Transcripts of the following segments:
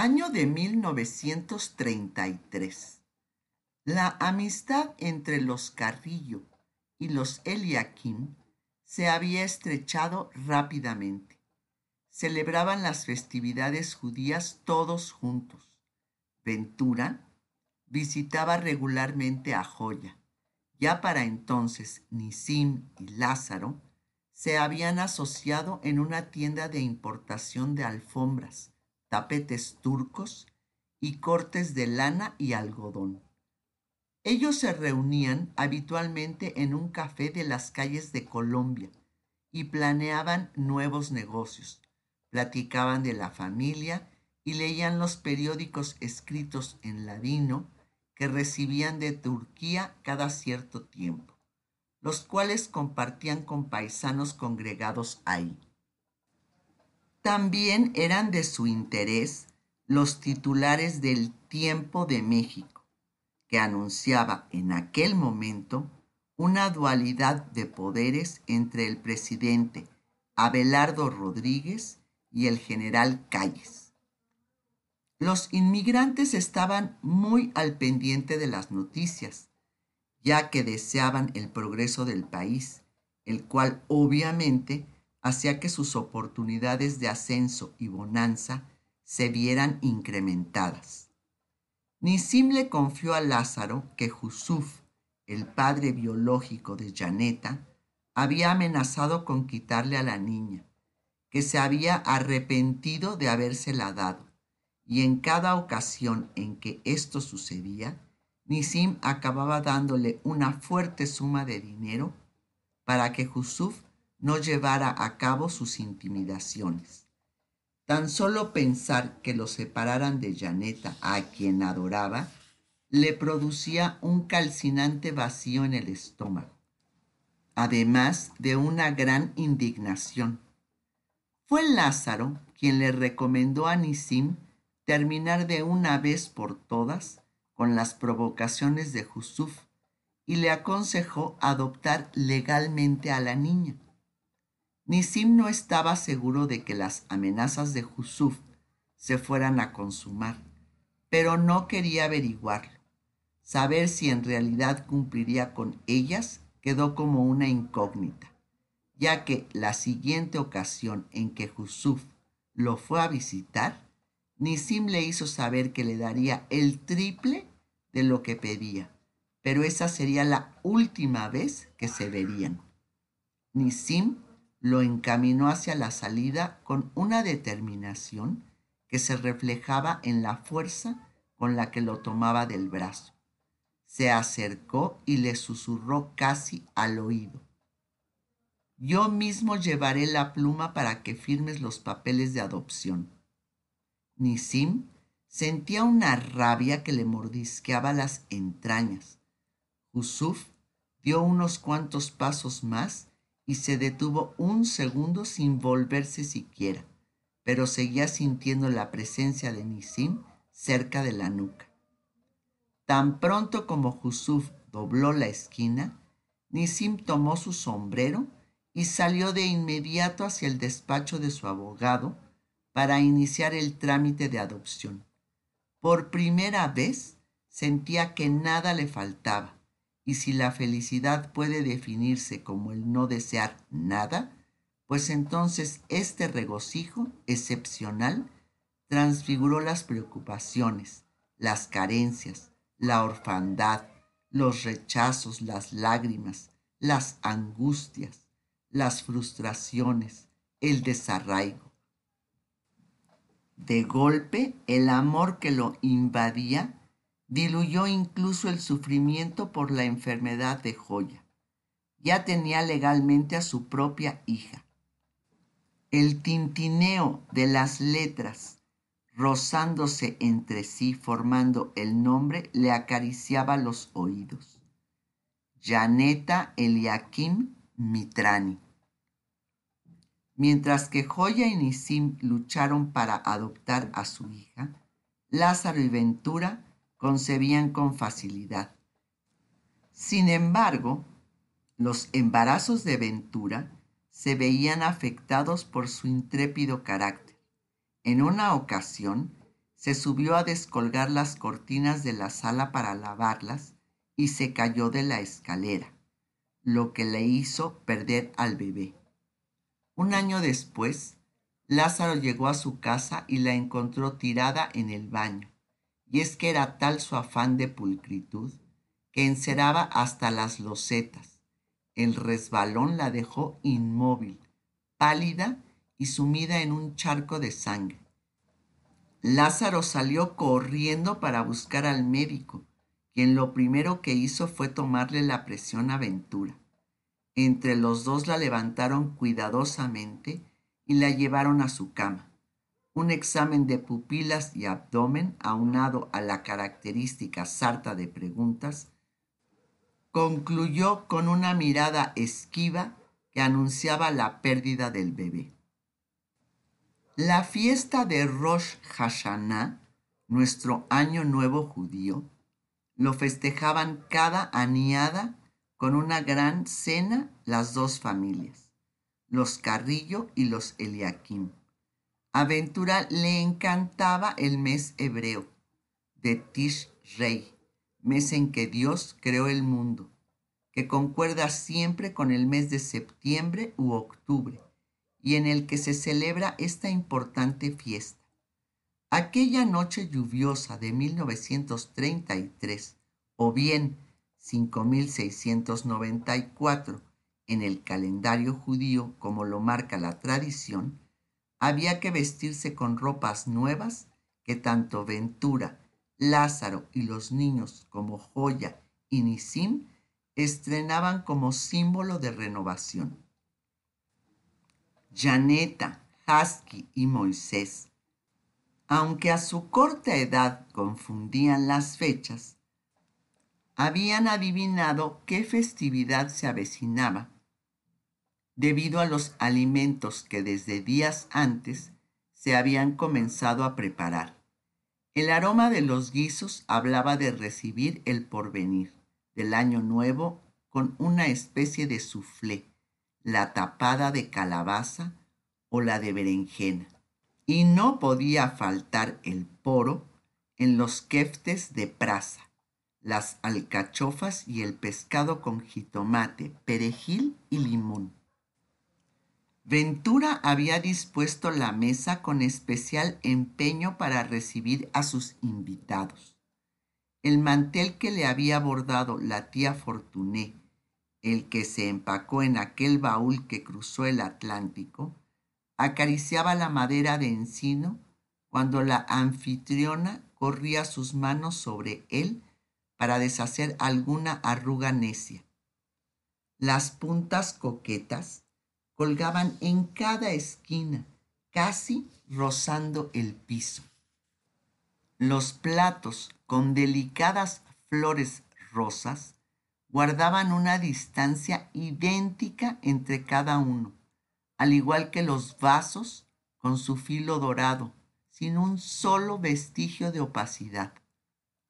Año de 1933. La amistad entre los Carrillo y los Eliakim se había estrechado rápidamente. Celebraban las festividades judías todos juntos. Ventura visitaba regularmente a Joya. Ya para entonces Nisim y Lázaro se habían asociado en una tienda de importación de alfombras tapetes turcos y cortes de lana y algodón. Ellos se reunían habitualmente en un café de las calles de Colombia y planeaban nuevos negocios, platicaban de la familia y leían los periódicos escritos en ladino que recibían de Turquía cada cierto tiempo, los cuales compartían con paisanos congregados ahí. También eran de su interés los titulares del Tiempo de México, que anunciaba en aquel momento una dualidad de poderes entre el presidente Abelardo Rodríguez y el general Calles. Los inmigrantes estaban muy al pendiente de las noticias, ya que deseaban el progreso del país, el cual obviamente hacía que sus oportunidades de ascenso y bonanza se vieran incrementadas. Nisim le confió a Lázaro que Jusuf, el padre biológico de Janeta, había amenazado con quitarle a la niña, que se había arrepentido de habérsela dado, y en cada ocasión en que esto sucedía, Nisim acababa dándole una fuerte suma de dinero para que Jusuf no llevara a cabo sus intimidaciones. Tan solo pensar que lo separaran de Janeta, a quien adoraba, le producía un calcinante vacío en el estómago, además de una gran indignación. Fue Lázaro quien le recomendó a Nisim terminar de una vez por todas con las provocaciones de Jusuf y le aconsejó adoptar legalmente a la niña. Nisim no estaba seguro de que las amenazas de Jusuf se fueran a consumar, pero no quería averiguarlo. Saber si en realidad cumpliría con ellas quedó como una incógnita, ya que la siguiente ocasión en que Jusuf lo fue a visitar, Nisim le hizo saber que le daría el triple de lo que pedía, pero esa sería la última vez que se verían. Nisim lo encaminó hacia la salida con una determinación que se reflejaba en la fuerza con la que lo tomaba del brazo. Se acercó y le susurró casi al oído. Yo mismo llevaré la pluma para que firmes los papeles de adopción. Nisim sentía una rabia que le mordisqueaba las entrañas. Yusuf dio unos cuantos pasos más y se detuvo un segundo sin volverse siquiera, pero seguía sintiendo la presencia de Nisim cerca de la nuca. Tan pronto como Jusuf dobló la esquina, Nisim tomó su sombrero y salió de inmediato hacia el despacho de su abogado para iniciar el trámite de adopción. Por primera vez sentía que nada le faltaba y si la felicidad puede definirse como el no desear nada, pues entonces este regocijo excepcional transfiguró las preocupaciones, las carencias, la orfandad, los rechazos, las lágrimas, las angustias, las frustraciones, el desarraigo. De golpe, el amor que lo invadía diluyó incluso el sufrimiento por la enfermedad de Joya. Ya tenía legalmente a su propia hija. El tintineo de las letras rozándose entre sí formando el nombre le acariciaba los oídos. Janeta Eliakim Mitrani. Mientras que Joya y Nisim lucharon para adoptar a su hija, Lázaro y Ventura concebían con facilidad. Sin embargo, los embarazos de Ventura se veían afectados por su intrépido carácter. En una ocasión, se subió a descolgar las cortinas de la sala para lavarlas y se cayó de la escalera, lo que le hizo perder al bebé. Un año después, Lázaro llegó a su casa y la encontró tirada en el baño, y es que era tal su afán de pulcritud que enceraba hasta las losetas. El resbalón la dejó inmóvil, pálida y sumida en un charco de sangre. Lázaro salió corriendo para buscar al médico, quien lo primero que hizo fue tomarle la presión a Ventura. Entre los dos la levantaron cuidadosamente y la llevaron a su cama. Un examen de pupilas y abdomen, aunado a la característica sarta de preguntas, concluyó con una mirada esquiva que anunciaba la pérdida del bebé. La fiesta de Rosh Hashanah, nuestro año nuevo judío, lo festejaban cada aniada con una gran cena las dos familias, los Carrillo y los Eliakim. A Ventura le encantaba el mes hebreo de Tish Rey, mes en que Dios creó el mundo, que concuerda siempre con el mes de septiembre u octubre, y en el que se celebra esta importante fiesta. Aquella noche lluviosa de 1933, o bien 5694 en el calendario judío como lo marca la tradición, había que vestirse con ropas nuevas que tanto Ventura Lázaro y los niños como Joya y Nisim estrenaban como símbolo de renovación. Janeta, Husky y Moisés, aunque a su corta edad confundían las fechas, habían adivinado qué festividad se avecinaba debido a los alimentos que desde días antes se habían comenzado a preparar. El aroma de los guisos hablaba de recibir el porvenir del año nuevo con una especie de soufflé, la tapada de calabaza o la de berenjena. Y no podía faltar el poro en los keftes de praza, las alcachofas y el pescado con jitomate, perejil y limón. Ventura había dispuesto la mesa con especial empeño para recibir a sus invitados. El mantel que le había bordado la tía Fortuné, el que se empacó en aquel baúl que cruzó el Atlántico, acariciaba la madera de encino cuando la anfitriona corría sus manos sobre él para deshacer alguna arruga necia. Las puntas coquetas colgaban en cada esquina, casi rozando el piso. Los platos con delicadas flores rosas guardaban una distancia idéntica entre cada uno, al igual que los vasos con su filo dorado, sin un solo vestigio de opacidad.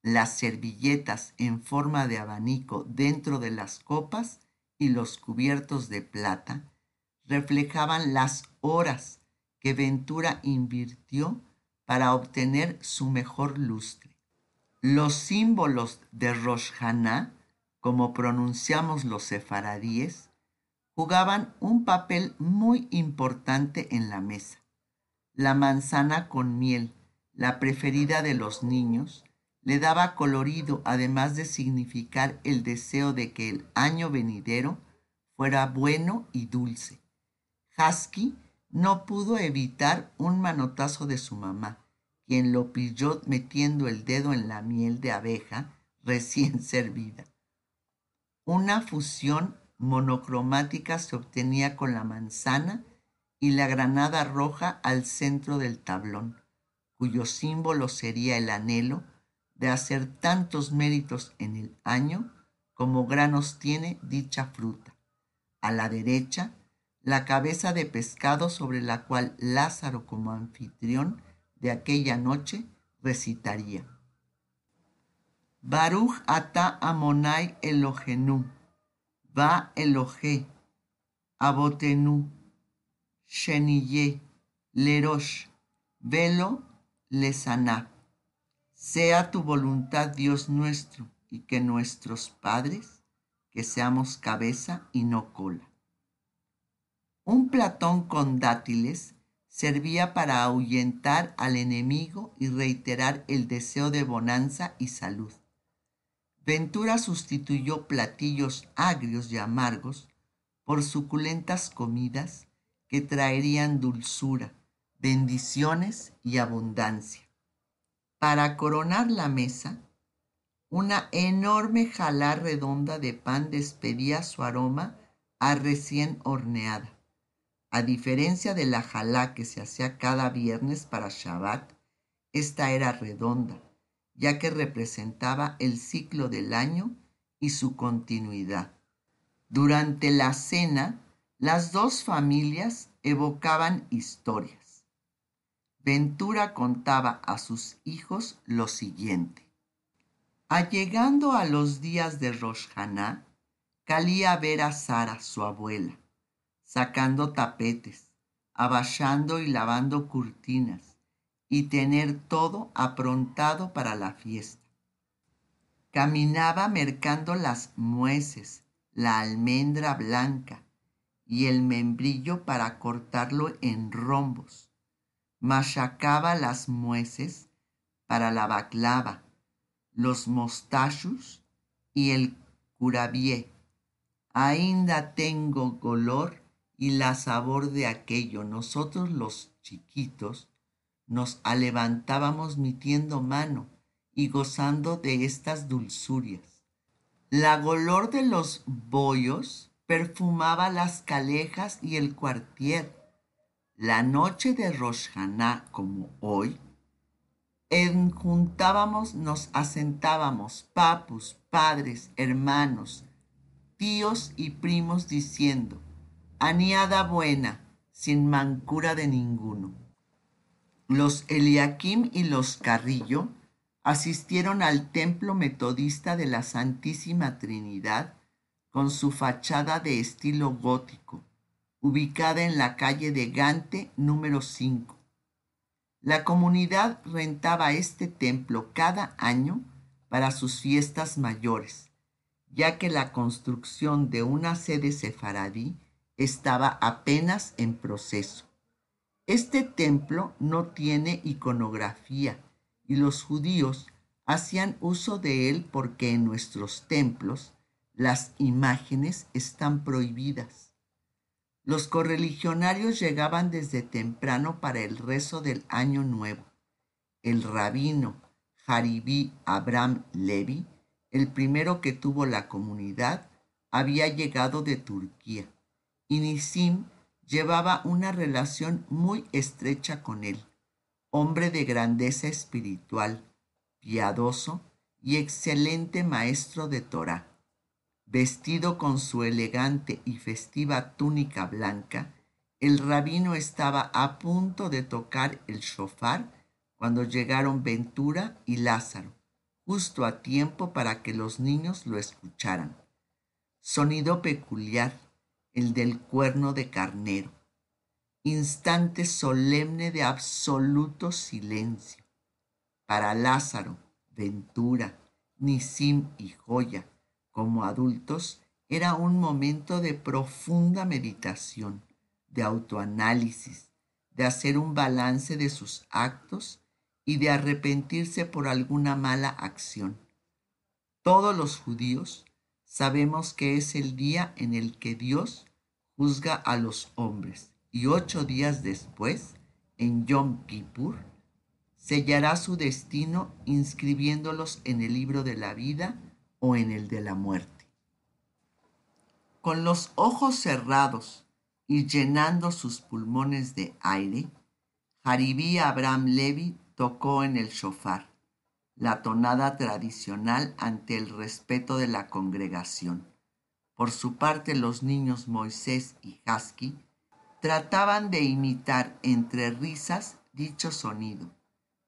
Las servilletas en forma de abanico dentro de las copas y los cubiertos de plata reflejaban las horas que Ventura invirtió para obtener su mejor lustre. Los símbolos de Rosh como pronunciamos los sefaradíes, jugaban un papel muy importante en la mesa. La manzana con miel, la preferida de los niños, le daba colorido además de significar el deseo de que el año venidero fuera bueno y dulce. Husky no pudo evitar un manotazo de su mamá, quien lo pilló metiendo el dedo en la miel de abeja recién servida. Una fusión monocromática se obtenía con la manzana y la granada roja al centro del tablón, cuyo símbolo sería el anhelo de hacer tantos méritos en el año como granos tiene dicha fruta. A la derecha, la cabeza de pescado sobre la cual Lázaro como anfitrión de aquella noche recitaría. Baruch ata amonai Elohenu, va Elohe, abotenu, sheniye, lerosh, velo lesaná. Sea tu voluntad, Dios nuestro, y que nuestros padres, que seamos cabeza y no cola. Un platón con dátiles servía para ahuyentar al enemigo y reiterar el deseo de bonanza y salud. Ventura sustituyó platillos agrios y amargos por suculentas comidas que traerían dulzura, bendiciones y abundancia. Para coronar la mesa, una enorme jalá redonda de pan despedía su aroma a recién horneada. A diferencia de la jalá que se hacía cada viernes para Shabbat, esta era redonda, ya que representaba el ciclo del año y su continuidad. Durante la cena, las dos familias evocaban historias. Ventura contaba a sus hijos lo siguiente. Allegando a los días de Rosh Haná, calía ver a Sara, su abuela, sacando tapetes, abachando y lavando cortinas, y tener todo aprontado para la fiesta. Caminaba mercando las mueces, la almendra blanca y el membrillo para cortarlo en rombos. Machacaba las mueces para la baclava, los mostachos y el curabié. Ainda tengo color y la sabor de aquello. Nosotros los chiquitos nos alevantábamos metiendo mano y gozando de estas dulzurias. La golor de los bollos perfumaba las calejas y el cuartier. La noche de Roshaná, como hoy, juntábamos, nos asentábamos, papus, padres, hermanos, tíos y primos, diciendo, aniada buena, sin mancura de ninguno. Los Eliakim y los Carrillo asistieron al templo metodista de la Santísima Trinidad con su fachada de estilo gótico, ubicada en la calle de Gante número 5. La comunidad rentaba este templo cada año para sus fiestas mayores, ya que la construcción de una sede sefaradí estaba apenas en proceso. Este templo no tiene iconografía y los judíos hacían uso de él porque en nuestros templos las imágenes están prohibidas. Los correligionarios llegaban desde temprano para el rezo del Año Nuevo. El rabino Haribí Abraham Levi, el primero que tuvo la comunidad, había llegado de Turquía y Nisim llevaba una relación muy estrecha con él, hombre de grandeza espiritual, piadoso y excelente maestro de Torah. Vestido con su elegante y festiva túnica blanca, el rabino estaba a punto de tocar el shofar cuando llegaron Ventura y Lázaro, justo a tiempo para que los niños lo escucharan. Sonido peculiar, el del cuerno de carnero, instante solemne de absoluto silencio. Para Lázaro, Ventura, Nisim y Joya, como adultos, era un momento de profunda meditación, de autoanálisis, de hacer un balance de sus actos y de arrepentirse por alguna mala acción. Todos los judíos sabemos que es el día en el que Dios juzga a los hombres y ocho días después, en Yom Kippur, sellará su destino inscribiéndolos en el libro de la vida o en el de la muerte. Con los ojos cerrados y llenando sus pulmones de aire, Haribí Abraham Levi tocó en el shofar, la tonada tradicional ante el respeto de la congregación. Por su parte, los niños Moisés y Hasky trataban de imitar entre risas dicho sonido.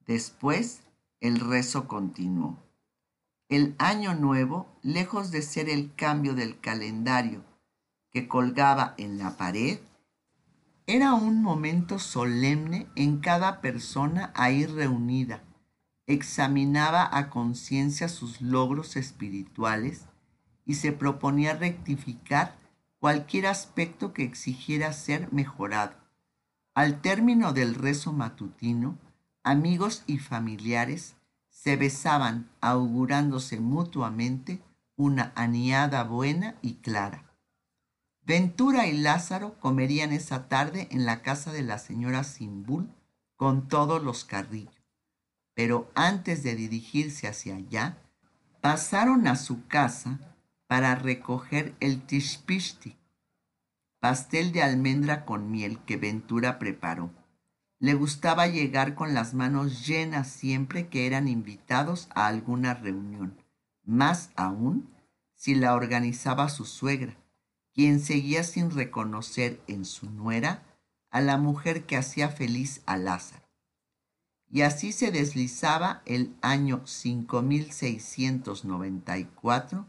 Después, el rezo continuó. El año nuevo, lejos de ser el cambio del calendario que colgaba en la pared, era un momento solemne en cada persona ahí reunida, examinaba a conciencia sus logros espirituales y se proponía rectificar cualquier aspecto que exigiera ser mejorado. Al término del rezo matutino, amigos y familiares se besaban augurándose mutuamente una aniada buena y clara. Ventura y Lázaro comerían esa tarde en la casa de la señora Simbul con todos los carrillos. Pero antes de dirigirse hacia allá, pasaron a su casa para recoger el tishpishti, pastel de almendra con miel que Ventura preparó. Le gustaba llegar con las manos llenas siempre que eran invitados a alguna reunión, más aún si la organizaba su suegra, quien seguía sin reconocer en su nuera a la mujer que hacía feliz a Lázaro. Y así se deslizaba el año 5694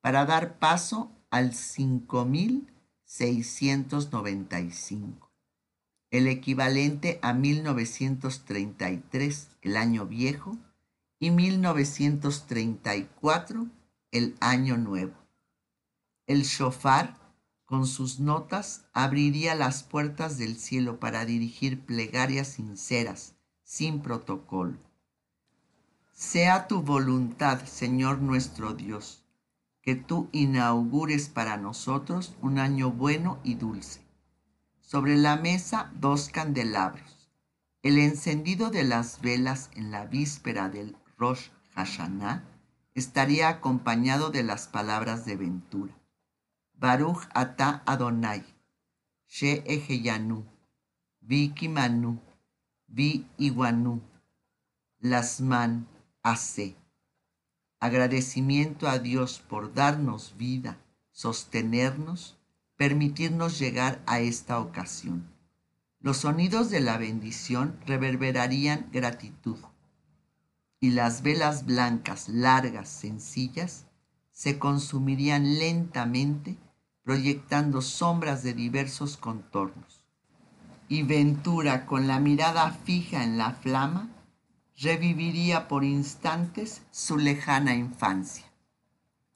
para dar paso al 5695, el equivalente a 1933, el año viejo, y 1934, el año nuevo. El shofar, con sus notas, abriría las puertas del cielo para dirigir plegarias sinceras, sin protocolo. Sea tu voluntad, Señor nuestro Dios, que tú inaugures para nosotros un año bueno y dulce. Sobre la mesa dos candelabros. El encendido de las velas en la víspera del Rosh Hashanah estaría acompañado de las palabras de Ventura. Baruch ata Adonai, She Eheyanu, Vi Kimanu, Vi Iguanu, Lasman Ase. Agradecimiento a Dios por darnos vida, sostenernos, permitirnos llegar a esta ocasión. Los sonidos de la bendición reverberarían gratitud y las velas blancas, largas, sencillas, se consumirían lentamente, proyectando sombras de diversos contornos. Y Ventura, con la mirada fija en la flama, reviviría por instantes su lejana infancia.